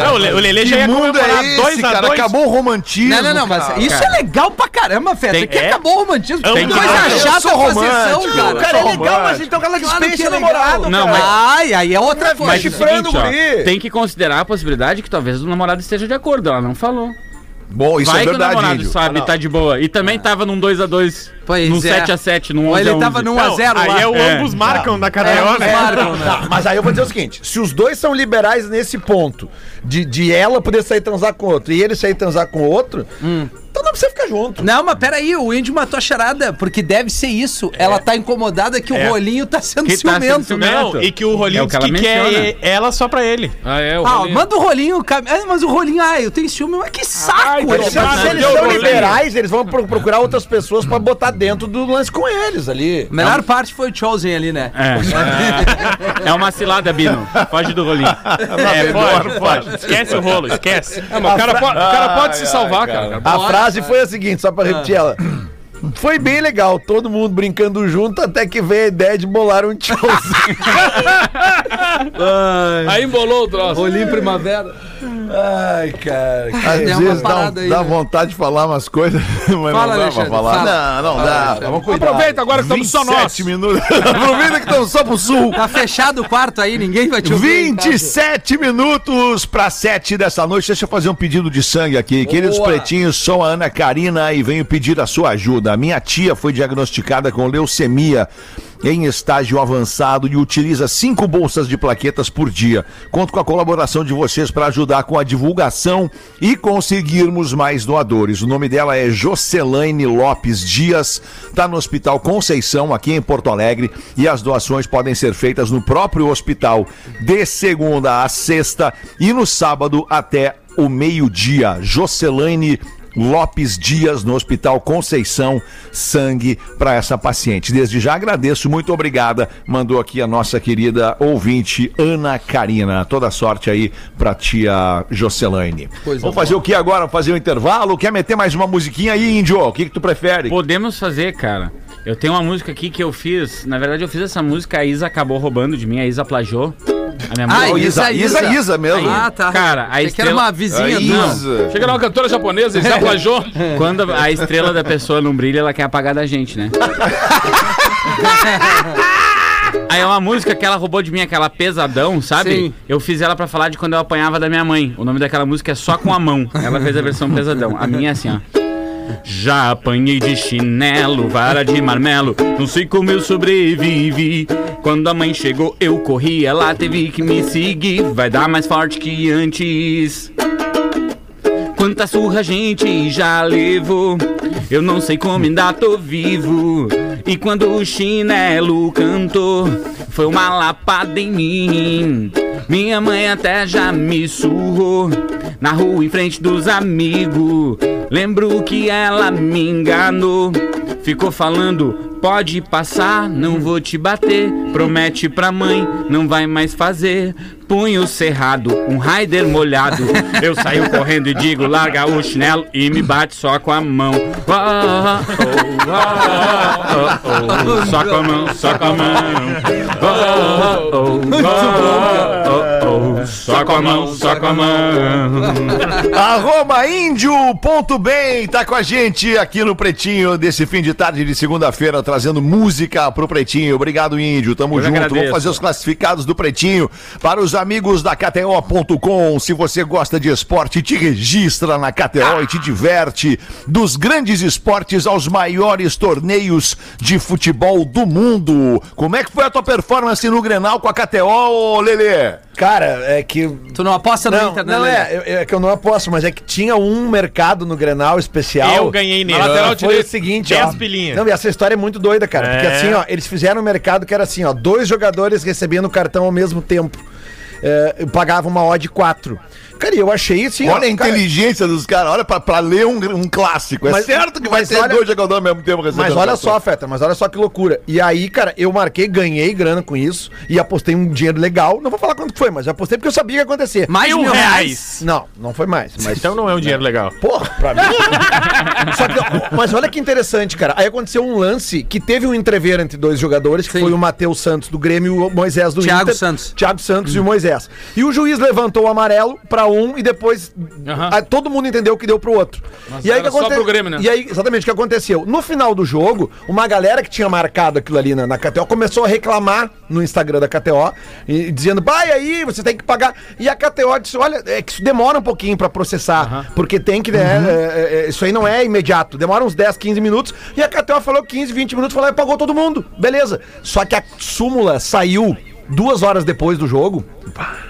Não, o Le- o Lelê já ia mundo comemorar é 2 esse, a cara? 2 Acabou o romantismo. Não, não, não, mas cara. isso é legal pra caramba, Feta. Tem- que é. acabou o romantismo. Tem que- coisa Eu chata sou a possessão, romântico, cara. Cara, é legal, mas então ela é o namorado. Não, cara. mas- Ai, aí é outra coisa. Mas é o chifrando seguinte, o ó, tem que considerar a possibilidade que talvez o namorado esteja de acordo. Ela não falou. Bom, isso Vai é que o verdade, namorado Índio. sabe, tá de boa. E também tava num 2x2, Pois num é. 7x7, num 11x11. Ou ele tava num Não, 1x0 lá. aí é o É. ambos marcam da É, KTO, eles né? marcam, né? Tá, mas aí eu vou dizer o seguinte: se os dois são liberais nesse ponto de, de ela poder sair transar com outro e ele sair transar com outro, então não precisa ficar junto. Não, mas peraí, o índio matou a charada, porque deve ser isso. Ela tá incomodada que o É. rolinho tá sendo Que tá sendo ciumento. ciumento. Não, e que o rolinho É o que diz que, ela quer ela só pra ele. Ah, é, o Ah, rolinho. manda o rolinho. Ah, mas o rolinho, ah, eu tenho ciúme, mas que saco! Ai, ele Deus, tá Se, eles são liberais, eles vão pro- procurar outras pessoas pra botar dentro do lance com eles ali. A melhor parte foi o Chosen ali, né? É. É uma cilada, Bino. Foge do rolinho. É, pode, pode. Esquece o rolo, esquece. É, o cara, po- o cara pode se salvar, cara. A frase foi a seguinte, só pra repetir ela. Foi bem legal, todo mundo brincando junto, até que veio a ideia de bolar um showzinho. Aí embolou o troço. Rolinho primavera. Ai, cara. Às vezes dá, um- aí, dá né? vontade de falar umas coisas, mas Fala, não dá pra falar. fala. Não, não Fala, dá. Alexandre. Vamos cuidar. Aproveita agora que estamos só nós. 27 minutos. Aproveita que estamos só pro sul. Tá fechado o quarto aí, ninguém vai te ouvir. em casa. 27 minutos para 7 dessa noite. Deixa eu fazer um pedido de sangue aqui. Queridos pretinhos, sou a Ana Karina e venho pedir a sua ajuda. A minha tia foi diagnosticada com leucemia em estágio avançado e utiliza cinco bolsas de plaquetas por dia. Conto com a colaboração de vocês para ajudar com a divulgação e conseguirmos mais doadores. O nome dela é Jocelaine Lopes Dias, está no Hospital Conceição, aqui em Porto Alegre, e as doações podem ser feitas no próprio hospital de segunda a sexta e no sábado até o meio-dia. Jocelaine Lopes Dias no Hospital Conceição, sangue para essa paciente. Desde já agradeço, muito obrigada. Mandou aqui a nossa querida ouvinte Ana Karina. Toda sorte aí pra tia Jocelaine. Coisa Vamos fazer o que agora? Fazer um intervalo? Quer meter mais uma musiquinha aí, Índio? O que, que tu prefere? Podemos fazer, cara. Eu tenho uma música aqui que eu fiz. Na verdade, eu fiz essa música, a Isa acabou roubando de mim, a Isa plagiou. A minha Ah, música. Isa, Isa, Isa mesmo. Ah, tá. Cara, a que era estrela- uma vizinha A tua. Isa. Chega lá uma cantora japonesa, já plagiou. Quando a estrela da pessoa não brilha, ela quer apagar da gente, né? Aí é uma música que ela roubou de mim, aquela pesadão, sabe? Sim. Eu fiz ela pra falar de quando eu apanhava da minha mãe. O nome daquela música é Só com a Mão. Ela fez a versão pesadão. A minha é assim, ó. Já apanhei de chinelo, vara de marmelo, não sei como eu sobrevivi. Quando a mãe chegou, eu corri, ela teve que me seguir. Vai dar mais forte que antes. Quanta surra a gente já levou. Eu não sei como ainda tô vivo. E quando o chinelo cantou, foi uma lapada em mim. Minha mãe até já me surrou. Na rua em frente dos amigos. Lembro que ela me enganou. Ficou falando, pode passar, não vou te bater. Promete pra mãe, não vai mais fazer. Punho cerrado, um raider molhado. Eu saio correndo e digo, larga o chinelo e me bate só com a mão. Oh, oh, oh, Só com a mão, só com a mão. Só com a mão, só com a mão. Arroba índio.bem tá com a gente aqui no Pretinho desse fim de tarde de segunda-feira, trazendo música pro Pretinho. Obrigado, Índio. Tamo Eu junto. agradeço. Vamos fazer os classificados do Pretinho para os amigos da KTO.com. Se você gosta de esporte, te registra na KTO e te diverte. Dos grandes esportes aos maiores torneios de futebol do mundo. Como é que foi a tua performance no Grenal com a KTO, Lelê? Cara, é que. Tu não aposta no Não, Inter, né, não Lelê? é, eu- é que eu não aposto, mas é que tinha um mercado no Grenal especial. Eu ganhei nele. Na lateral Foi direito. o seguinte, 10 ó. pilinha. Não, e essa história é muito doida, cara. Porque É. assim, ó, eles fizeram um mercado que era assim, ó, dois jogadores recebendo o cartão ao mesmo tempo. É, pagavam uma odd 4. Cara, e eu achei assim. ó, Olha a cara, inteligência dos caras, olha pra, pra ler um, um clássico. É Mas- certo que vai mas ter olha- dois jogadores ao mesmo tempo recebendo Mas olha só, Feta, mas olha só que loucura. E aí, cara, eu marquei, ganhei grana com isso e apostei um dinheiro legal. Não vou falar quanto foi, mas eu apostei porque eu sabia que ia acontecer. Mais Mil mil reais. reais. Não, não foi mais. Mas Então não é um dinheiro legal. Porra, pra mim. Só que, mas olha que interessante, cara. Aí aconteceu um lance que teve um entrever entre dois jogadores, que Sim. foi o Matheus Santos do Grêmio e o Moisés do Thiago Inter. Santos. Thiago Santos e o Moisés. E o juiz levantou o amarelo pra um e depois ah, todo mundo entendeu o que deu pro outro. e aí era que só aconte- pro Grêmio, né? E aí, exatamente o que aconteceu. No final do jogo, uma galera que tinha marcado aquilo ali na, na KTO começou a reclamar no Instagram da KTO, e, dizendo, vai aí, você tem que pagar. E a KTO disse, olha, é que isso demora um pouquinho pra processar, porque tem que, né, é, é, isso aí não é imediato, demora uns 10, 15 minutos, e a KTO falou 15, 20 minutos, falou, e pagou todo mundo, beleza. Só que a súmula saiu duas horas depois do jogo,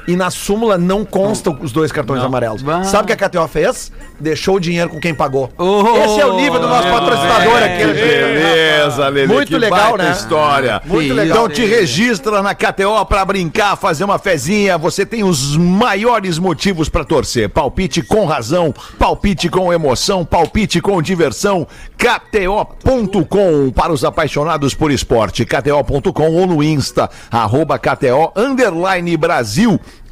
e na súmula não constam os dois cartões amarelos. Bah. Sabe o que a KTO fez? Deixou o dinheiro com quem pagou. Oh, Esse é o nível do nosso patrocinador aqui. Que beleza, Lelê. Muito que legal, baita né? história. Muito Que legal. Então te registra na KTO pra brincar, fazer uma fezinha. Você tem os maiores motivos pra torcer. Palpite com razão, palpite com emoção, palpite com diversão. KTO.com para os apaixonados por esporte. KTO.com ou no Insta, arroba KTO underline Brasil.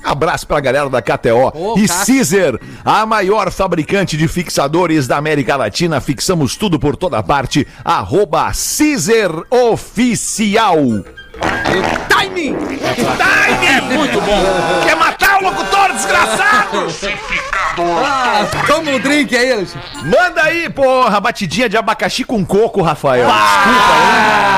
Abraço pra galera da KTO. Ô, e. Caesar, a maior fabricante de fixadores da América Latina. Fixamos tudo por toda parte. Arroba Caesar Oficial. Timing! É muito bom. Quer matar o locutor, desgraçado? Ah, toma um drink aí, Alexandre. Manda aí, porra, batidinha de abacaxi com coco, Rafael.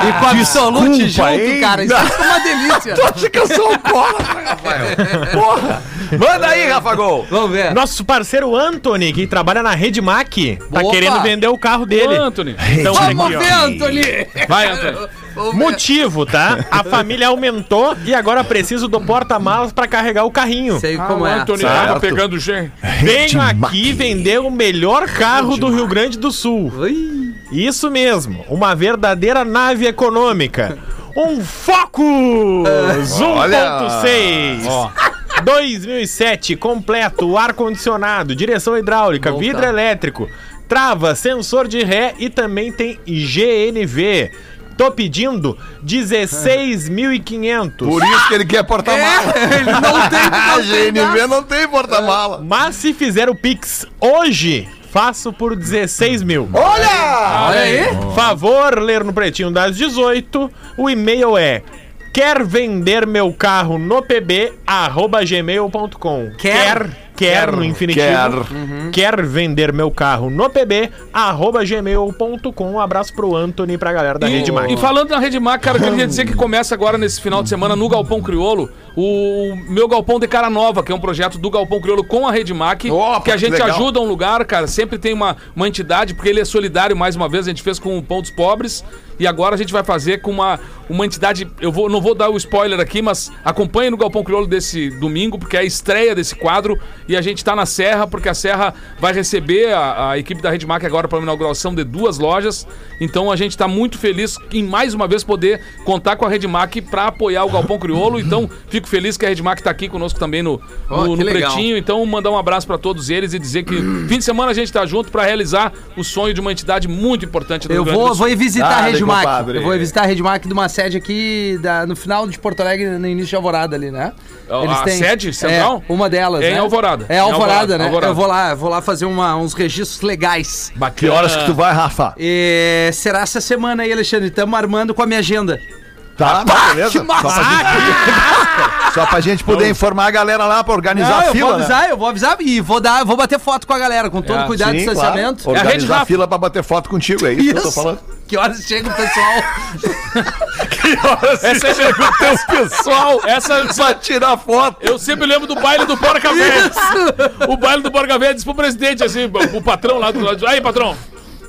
E com absolute Desculpa, junto, hein? cara. Isso é uma delícia. Tu acha que eu sou um porra, Rafael? Porra. Manda aí, Rafa Gol. Vamos ver. Nosso parceiro Anthony, que trabalha na Rede Mac, tá Opa! querendo vender o carro dele. Ô, Anthony. Então, Vamos aqui, ver, ó. Anthony. Vai, Antônio. Motivo, tá? A família aumentou e agora preciso do porta-malas pra carregar o carrinho. Sei Ah, como o é. Antônio Certo. tava pegando gente. Venho aqui vender o melhor carro do Rio Grande do Sul. Isso mesmo, uma verdadeira nave econômica. Um Focus Olha. 1.6. 2007, completo, ar-condicionado, direção hidráulica, Bom vidro elétrico, trava, sensor de ré e também tem GNV. Tô pedindo 16.500. Por isso que ele quer porta-mala. É, ele não tem A não tem GNV não tem porta-mala. Mas se fizer o Pix hoje, faço por 16 mil. Olha! Olha aí. Favor ler no pretinho das 18. O e-mail é quer vender meu carro no pb arroba gmail.com Quer. quer no infinitivo? Quer. quer vender meu carro no pb arroba gmail.com um abraço pro Anthony e pra galera da Rede Mac E falando na Rede Mac, cara, eu queria dizer que começa agora nesse final de semana no Galpão Criolo o meu Galpão de Cara Nova, que é um projeto do Galpão Criolo com a Rede Mac, Opa, que a que gente legal. ajuda um lugar, cara, sempre tem uma, uma entidade, porque ele é solidário, mais uma vez, a gente fez com o Pão dos Pobres, e agora a gente vai fazer com uma, uma entidade, eu vou, não vou dar o spoiler aqui, mas acompanhe no Galpão Criolo desse domingo, porque é a estreia desse quadro, E a gente tá na Serra, porque a Serra vai receber a, a equipe da Redmac agora para uma inauguração de duas lojas. Então a gente tá muito feliz em mais uma vez poder contar com a Redmac para apoiar o Galpão Criolo. Então fico feliz que a Redmac tá aqui conosco também no, Oh, no. Pretinho. Então mandar um abraço para todos eles e dizer que fim de semana a gente tá junto para realizar o sonho de uma entidade muito importante do Eu Rio vou, vou ir visitar a Dale, Redmac. Eu vou visitar a Redmac de uma sede aqui da- no final de Porto Alegre, no início de Alvorada ali, né? A sede central? É, uma delas, É em né? Alvorada. É Em Alvorada, Alvorada, né? Alvorada. Eu vou lá, vou lá fazer uma- uns registros legais. Que horas que tu vai, Rafa? E será essa semana aí, Alexandre. Estamos armando com a minha agenda. Tá, beleza. que massa! Só pra gente, só pra gente poder informar a galera lá pra organizar Não, a eu fila. vou né? avisar, eu vou avisar e vou dar, vou bater foto com a galera, com todo É, cuidado Sim, de claro. distanciamento. É a rede Organizar a Rafa. fila pra bater foto contigo, é isso, que eu tô falando. Que horas chega o pessoal? Essa é o teu pessoal. Essa, Pra tirar foto. eu sempre lembro do baile do Porca Velha. O baile do Porca Velha disse pro presidente, assim, o patrão lá do lado. Aí, patrão,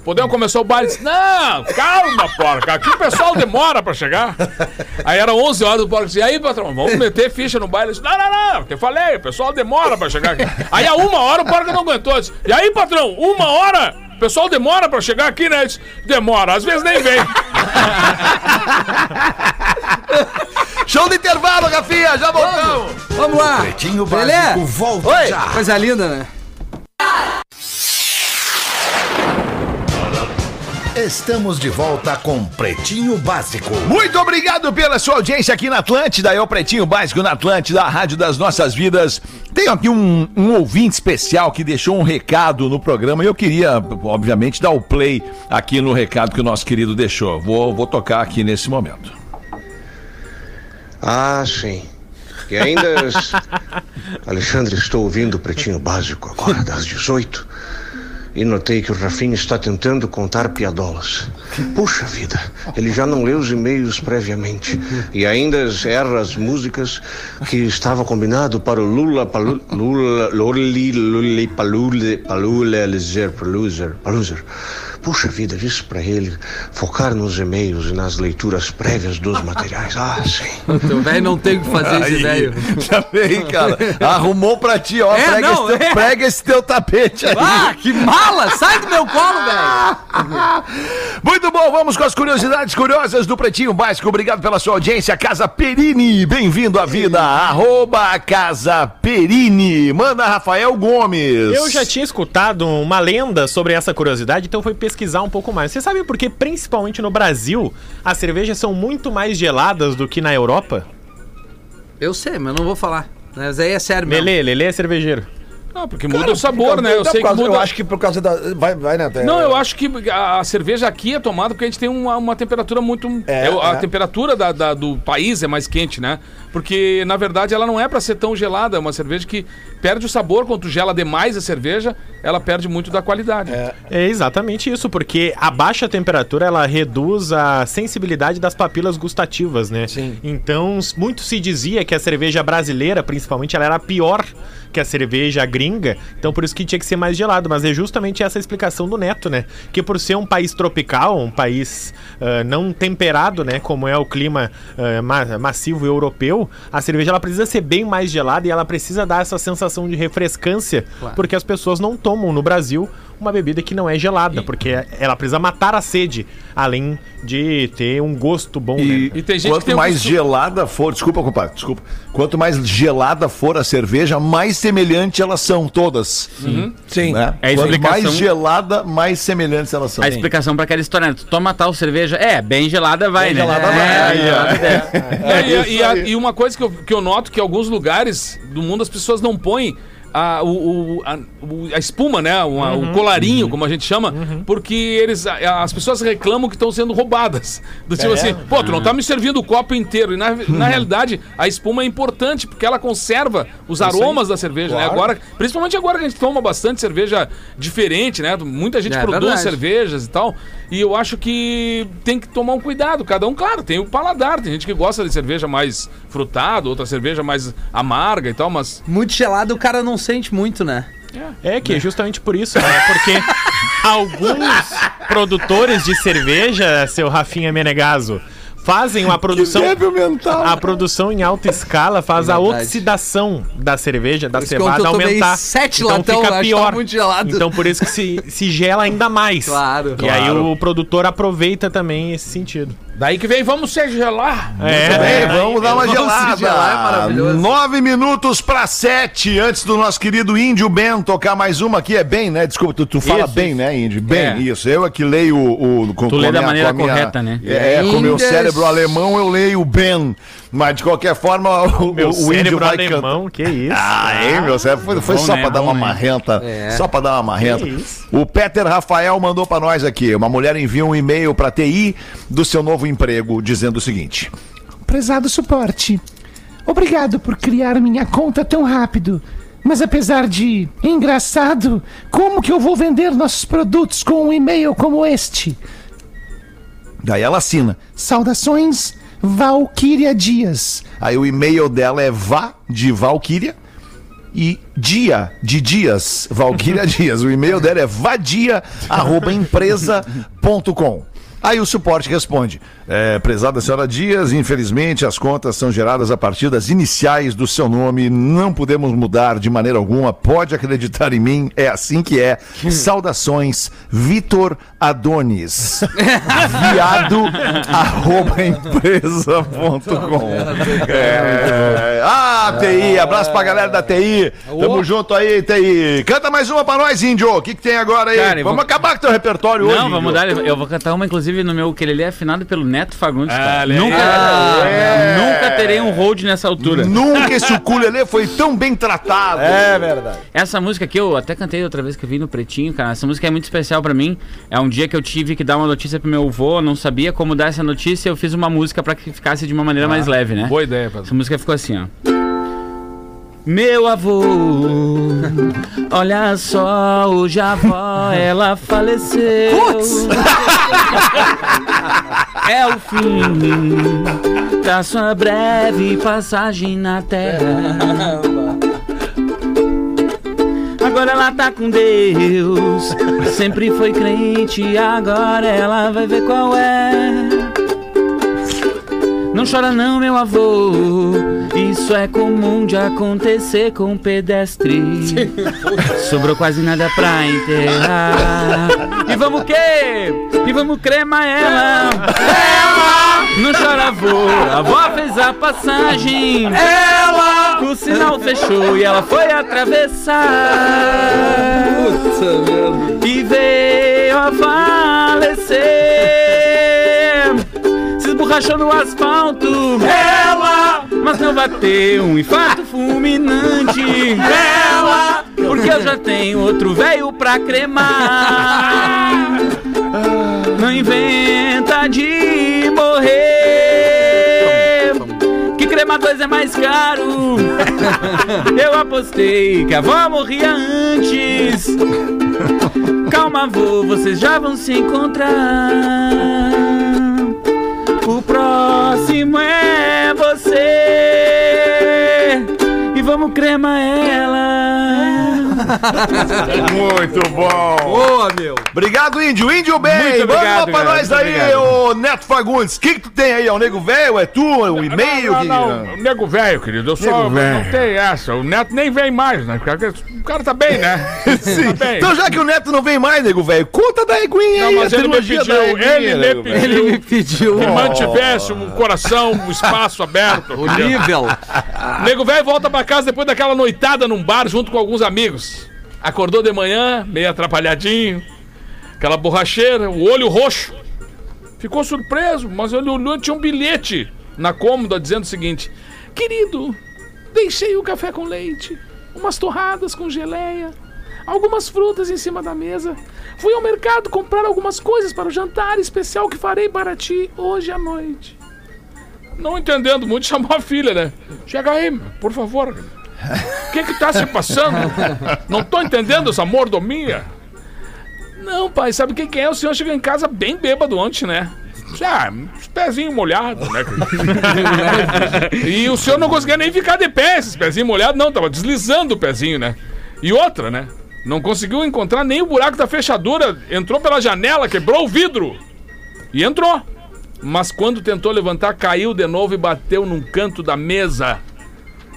podemos começar o baile? Disse, Não, calma, porca. Aqui o pessoal demora pra chegar. Aí era 11 horas do porca. Disse, e aí, patrão, vamos meter ficha no baile? Disse, não, não, não. Eu falei, o pessoal demora pra chegar aqui. Aí a uma hora o porca não aguentou. Disse, e aí, patrão, uma hora? O pessoal demora pra chegar aqui, né? Disse, demora, às vezes nem vem. Show de intervalo, Rafinha, já voltamos. Vamos lá. Pretinho? Básico volta Oi, já. coisa linda, né? Estamos de volta com Pretinho Básico. Muito obrigado pela sua audiência aqui na Atlântida. É o Pretinho Básico na Atlântida, a rádio das nossas vidas. Tenho aqui um, um ouvinte especial que deixou um recado no programa e eu queria, obviamente, dar o play aqui no recado que o nosso querido deixou. Vou, vou tocar aqui nesse momento. Ah, sim. E ainda. Alexandre, estou ouvindo o Pretinho Básico agora, das 18. E notei que o Rafinha está tentando contar piadolas. Puxa vida, ele já não leu os e-mails previamente. E ainda erra as músicas que estava combinado para o Lula Palu, Lula Loli Luli Palule Palule Lizer Paluser Paluser. Puxa vida, disse para ele focar nos e-mails e nas leituras prévias dos materiais. Ah, sim. O teu velho não tem o que fazer esse velho. Também, cara. Arrumou pra ti, ó. É, prega, não, esse teu, é. prega esse teu tapete aí. Ah, que mala! Sai do meu colo, velho! Muito bom, vamos com as curiosidades curiosas do Pretinho Básico. Obrigado pela sua audiência. Casa Perini, bem-vindo à vida. Arroba Casa Perini. Manda Rafael Gomes. Eu já tinha escutado uma lenda sobre essa curiosidade, então fui pesquisar um pouco mais. Você sabe por que, principalmente no Brasil, as cervejas são muito mais geladas do que na Europa? Eu sei, mas não vou falar. Mas aí é sério mesmo. Lelê, Lelê é cervejeiro. Não, porque muda o sabor, né? Eu sei por que causa- muda. Eu acho que por causa da. Vai, vai né? Não, eu acho que a a cerveja aqui é tomada porque a gente tem uma, uma temperatura muito. É, é, a é. temperatura da, da- do país é mais quente, né? Porque, na verdade, ela não é pra ser tão gelada. É uma cerveja que perde o sabor. Quando tu gela demais a cerveja, ela perde muito da qualidade. É exatamente isso, porque a baixa temperatura ela reduz a sensibilidade das papilas gustativas, né? Sim. Então, muito se dizia que a cerveja brasileira, principalmente, ela era pior que a cerveja gringa, então por isso que tinha que ser mais gelado, mas é justamente essa a explicação do Neto, né? Que por ser um país tropical, um país ah, não temperado, né, como é o clima ah, ma- massivo europeu, a cerveja ela precisa ser bem mais gelada e ela precisa dar essa sensação de refrescância, porque as pessoas não tomam no Brasil uma bebida que não é gelada, porque ela precisa matar a sede, além de ter um gosto bom. E, né? E tem gente quanto que tem mais costume- gelada for, desculpa, compadre, desculpa. Quanto mais gelada for a cerveja, mais semelhante elas são todas. Sim. Né? É a Quanto explicação- mais gelada, mais semelhantes elas são. A explicação pra aquela história, né? Tu toma tal cerveja, é, bem gelada vai, Bem né? gelada é, vai. É, e, e e uma coisa que eu, que eu noto que em alguns lugares do mundo as pessoas não põem a, o, a, a espuma, né? O, a- o colarinho, como a gente chama, porque eles, as pessoas reclamam que estão sendo roubadas. Do tipo assim, pô, tu não tá me servindo o copo inteiro. E na, na realidade, a espuma é importante, porque ela conserva os aromas da cerveja, né? Agora, principalmente agora que a gente toma bastante cerveja diferente, né? Muita gente É produz verdade. cervejas e tal. E eu acho que tem que tomar um cuidado. Cada um, claro, tem o paladar. Tem gente que gosta de cerveja mais frutado, outra cerveja mais amarga e tal, mas. Muito gelado, o cara não sente muito, né? É que é justamente por isso, né? Porque alguns produtores de cerveja, seu Rafinha Menegaso, fazem uma produção. mental. A produção em alta escala faz a oxidação da cerveja, da cevada aumentar. sete então latão, fica acho que pior. Então por isso que se, se gela ainda mais. Claro. E aí Claro. o produtor aproveita também esse sentido. Daí que vem, vamos se gelar. É, Bem, vamos dar uma Vamos se gelada. gelar, é maravilhoso. Nove minutos pra sete, antes do nosso querido Índio Ben tocar mais uma aqui. É bem, né? Desculpa, tu, tu fala Isso, bem, isso. né, Índio? Bem, É. isso. Eu é que leio o... o com, Tu com lê da minha- maneira com a minha- correta, né? É, com o meu cérebro alemão eu leio Ben. Mas, de qualquer forma, o, Meu o Índio vai cantar. alemão, que isso. Ah, hein, meu cérebro? Foi, foi Bom, só né? pra dar Bom, uma né? marrenta. É. Só pra dar uma marrenta. Que isso. O Peter Rafael mandou pra nós aqui. Uma mulher envia um e-mail pra TI do seu novo emprego, dizendo o seguinte: Prezado suporte, obrigado por criar minha conta tão rápido. Mas apesar de engraçado, como que eu vou vender nossos produtos com um e-mail como este? Daí ela assina. Saudações, Valquíria Dias. Aí o e-mail dela é vá de Valquíria e dia de dias, Valquíria Dias. O e-mail dela é vadia@empresa.com. Aí o suporte responde: é, Prezada senhora Dias, infelizmente as contas são geradas a partir das iniciais do seu nome, não podemos mudar de maneira alguma, pode acreditar em mim, é assim que é. Saudações, Vitor Adonis. Viado arroba empresa.com. É, ah, TI, abraço pra galera da TI. Tamo junto aí, TI. Canta mais uma pra nós, Índio. O que, que tem agora aí? Cara, Vamos vou- acabar com teu repertório hoje. Não, vamos Índio. dar. Eu vou cantar uma, inclusive, no meu ukulele afinado pelo Neto Fagundes. cara. olha aí. nunca, É. nunca terei um hold nessa altura. Nunca esse ukulele foi tão bem tratado. É verdade. Essa música aqui, eu até cantei outra vez que eu vi no Pretinho, cara. Essa música é muito especial pra mim. É um dia que eu tive que dar uma notícia pro meu avô, não sabia como dar essa notícia, eu fiz uma música pra que ficasse de uma maneira mais leve, né? Boa ideia, Pedro. Essa música ficou assim, ó. Meu avô, olha só, hoje a avó, ela faleceu. É o fim da sua breve passagem na terra. Agora ela tá com Deus. Sempre foi crente, agora ela vai ver qual é. Não chora não, meu avô. Isso é comum de acontecer com pedestre. Sobrou quase nada pra enterrar. E vamos quê? E vamos cremar ela. Ela! Não chora, avô. A avó fez a passagem. Ela! O sinal fechou e ela foi atravessar. E veio a falecer esborrachou no asfalto. Ela! Mas não vai ter um infarto fulminante. Ela! Porque eu já tenho outro velho pra cremar. Não inventa de morrer. Que cremar dois é mais caro. Eu apostei que a avó morria antes. Calma, avô, vocês já vão se encontrar. Próximo é você. E vamos cremar ela. Muito bom. Boa, meu. Obrigado, Índio. Índio bem. Muito Manda obrigado, uma pra cara, nós aí, obrigado. ô Neto Fagundes. O que, que tu tem aí? É o nego velho? É tu? É o e-mail? Não, que- não, não, nego velho, querido. Eu só Nego não velho. tem essa. O neto nem vem mais, né? Porque O cara tá bem, né? Sim. Tá bem. Então, já que o Neto não vem mais, nego velho, conta da eguinha Não, aí. mas a ele me pediu, eguinha, ele me nego pediu. Ele me pediu que mantivesse um coração, um espaço aberto. o nível. Nego velho volta pra casa depois daquela noitada num bar junto com alguns amigos. Acordou de manhã, meio atrapalhadinho, aquela borracheira, o olho roxo. Ficou surpreso, mas ele olhou tinha um bilhete na cômoda dizendo o seguinte: Querido, deixei o café com leite, umas torradas com geleia, algumas frutas em cima da mesa. Fui ao mercado comprar algumas coisas para o jantar especial que farei para ti hoje à noite. Não entendendo muito, chamou a filha, né? Chega aí, por favor. O que que tá se passando? Não tô entendendo essa mordomia. Não, pai, sabe quem que é? O senhor chegou em casa bem bêbado ontem, né? Já, os pezinhos molhados, né? e o senhor não conseguia nem ficar de pé, esses pezinhos molhados, não, tava deslizando o pezinho, né? E outra, né? Não conseguiu encontrar nem o buraco da fechadura, entrou pela janela, quebrou o vidro. E entrou. Mas quando tentou levantar, caiu de novo e bateu num canto da mesa.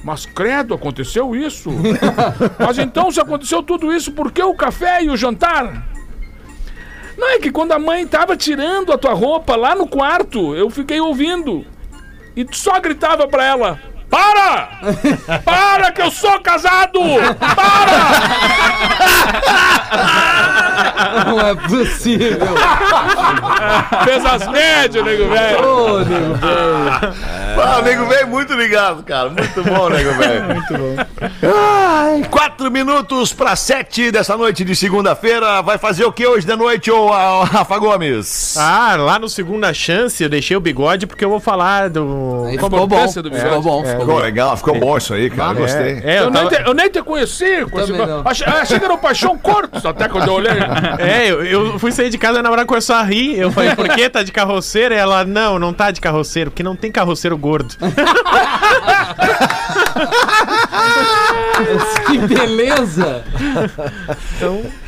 Mas credo, aconteceu isso? Mas então, se aconteceu tudo isso, por que o café e o jantar? Não é que quando a mãe tava tirando a tua roupa lá no quarto, eu fiquei ouvindo. E só gritava pra ela: Para! Para que eu sou casado! Para! Não é possível. Fez as médias, nego velho. Ô, nego velho. Ah, nego velho muito ligado, cara. Muito bom, nego velho. muito bom. Ai, quatro minutos para sete dessa noite de segunda-feira. Vai fazer o que hoje de noite, ô Rafa Gomes? Ah, lá no Segunda Chance eu deixei o bigode porque eu vou falar do... Aí ficou bom. do bigode. Ficou bom, ficou Ficou bom. legal, ficou bom isso aí, cara. Gostei. É, Eu, eu nem tava... te, eu nem te conheci. achei, achei que era o Paixão Cortos, até quando eu olhei. É, eu, eu fui sair de casa e a namorada começou a rir. Eu falei, por que tá de carroceiro? E ela, não, não tá de carroceiro, porque não tem carroceiro gordo. Que beleza.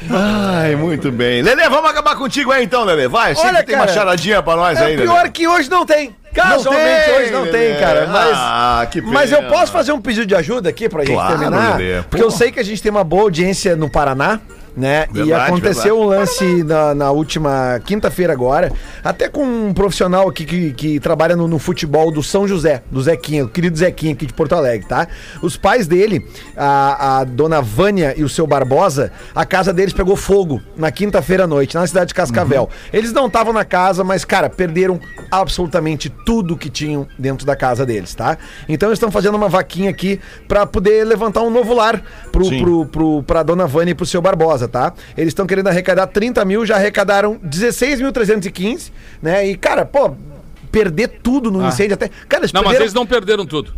Ai, muito bem. Lelê, vamos acabar contigo aí então, Lelê. Vai, sempre Olha, tem uma charadinha pra nós É aí, Lelê. pior que hoje não tem. Casualmente hoje não tem, cara. Mas, Ah, que mas eu pena. posso fazer um pedido de ajuda aqui pra gente Claro, terminar? Lelê. Porque eu sei que a gente tem uma boa audiência no Paraná. Né? e Verdade, aconteceu um lance na, na última quinta-feira agora, até com um profissional aqui que, que trabalha no, no futebol do São José, do Zequinha, o querido Zequinha aqui de Porto Alegre, tá? Os pais dele, a, a dona Vânia e o seu Barbosa, a casa deles pegou fogo na quinta-feira à noite, na cidade de Cascavel. Eles não estavam na casa, mas, cara, perderam absolutamente tudo que tinham dentro da casa deles, tá? Então eles estão fazendo uma vaquinha aqui pra poder levantar um novo lar pro, pro, pro, pra dona Vânia e pro seu Barbosa, tá? Eles estão querendo arrecadar 30 mil, já arrecadaram 16.315, né? E, cara, pô, perder tudo no incêndio até. Cara, Não, mas perderam. eles não perderam tudo.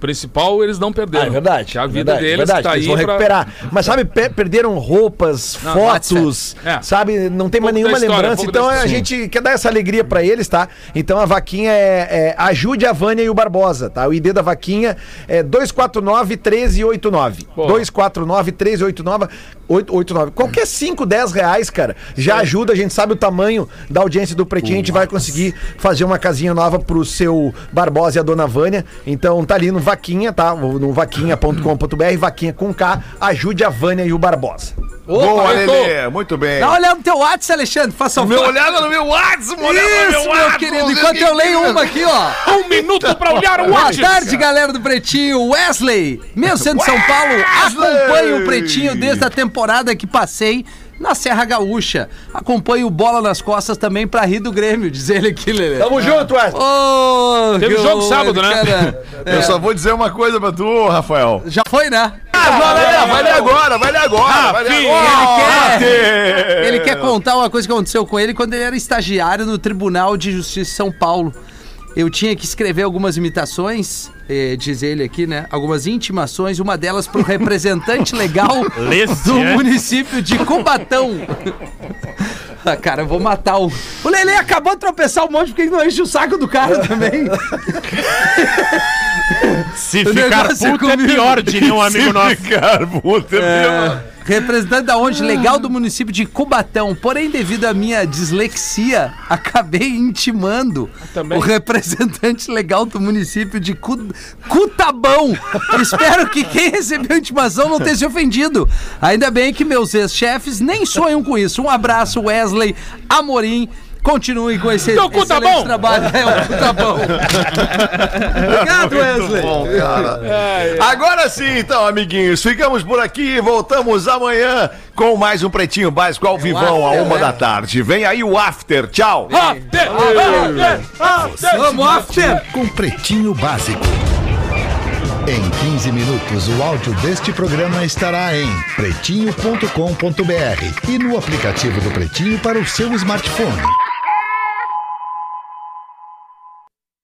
Principal, eles não perderam. Ah, é verdade. A vida verdade, deles verdade, tá eles aí vão pra- recuperar. Mas sabe, pe- perderam roupas, Não, fotos, é. sabe? Não tem mais nenhuma história, lembrança. Então a gente quer dar essa alegria pra eles, tá? Então a vaquinha é, é Ajude a Vânia e o Barbosa, tá? O ID da vaquinha é 249 1389. Pô. 249 1389. 889. Qualquer 5, 10 reais, cara, já ajuda. A gente sabe o tamanho da audiência do Pretinho. A gente vai conseguir fazer uma casinha nova pro seu Barbosa e a dona Vânia. Então tá ali no Vaquinha, tá? No vaquinha.com.br, Vaquinha com K. Ajude a Vânia e o Barbosa. Boa, eu tô- Lelê. Muito bem. Dá uma olhada no teu WhatsApp, Alexandre. Faça um Meu olhada no meu WhatsApp, olhada no Isso, meu meu WhatsApp. querido. Enquanto que- eu leio uma aqui, ó. Um minuto pra olhar o Boa WhatsApp. tarde, galera do Pretinho. Wesley, mesmo sendo de São Paulo, acompanho o Pretinho desde a temporada que passei na Serra Gaúcha. Acompanho o Bola nas Costas também pra rir do Grêmio, diz ele aqui, Lelê. Tamo junto, Wesley. Ô, Teve jogo sábado, né? cara, Eu é, só vou dizer uma coisa pra tu, Rafael. Já foi, né? Ah, vai ler, vai ler agora, vai ler agora. vai ler agora. ele Ele Ele quer contar uma coisa que aconteceu com ele quando ele era estagiário no Tribunal de Justiça de São Paulo. Eu tinha que escrever algumas imitações, eh, diz ele aqui, né? Algumas intimações, uma delas para o representante legal Lesse, do é? município de Cubatão. Ah, cara, eu vou matar o. O Lele acabou de tropeçar um monte porque ele não enche o saco do cara também. Se O ficar negócio é puto é comigo. pior, diria um amigo nosso. Cara, puta, meu. Representante da onde? Legal do município de Cubatão. Porém, devido à minha dislexia, acabei intimando Também. o representante legal do município de Cu... Cutabão. Espero que quem recebeu a intimação não tenha se ofendido. Ainda bem que meus ex-chefes nem sonham com isso. Um abraço, Wesley Amorim. Continue com esse Cutabão. excelente trabalho. É o Cutabão. Obrigado, Wesley. Bom, cara. Agora sim, então, amiguinhos, ficamos por aqui e voltamos amanhã com mais um Pretinho Básico ao vivão, a after, uma né? da tarde. Vem aí o After, tchau. Vamos, after. Com Pretinho Básico. Em 15 minutos, o áudio deste programa estará em pretinho.com.br e no aplicativo do Pretinho para o seu smartphone.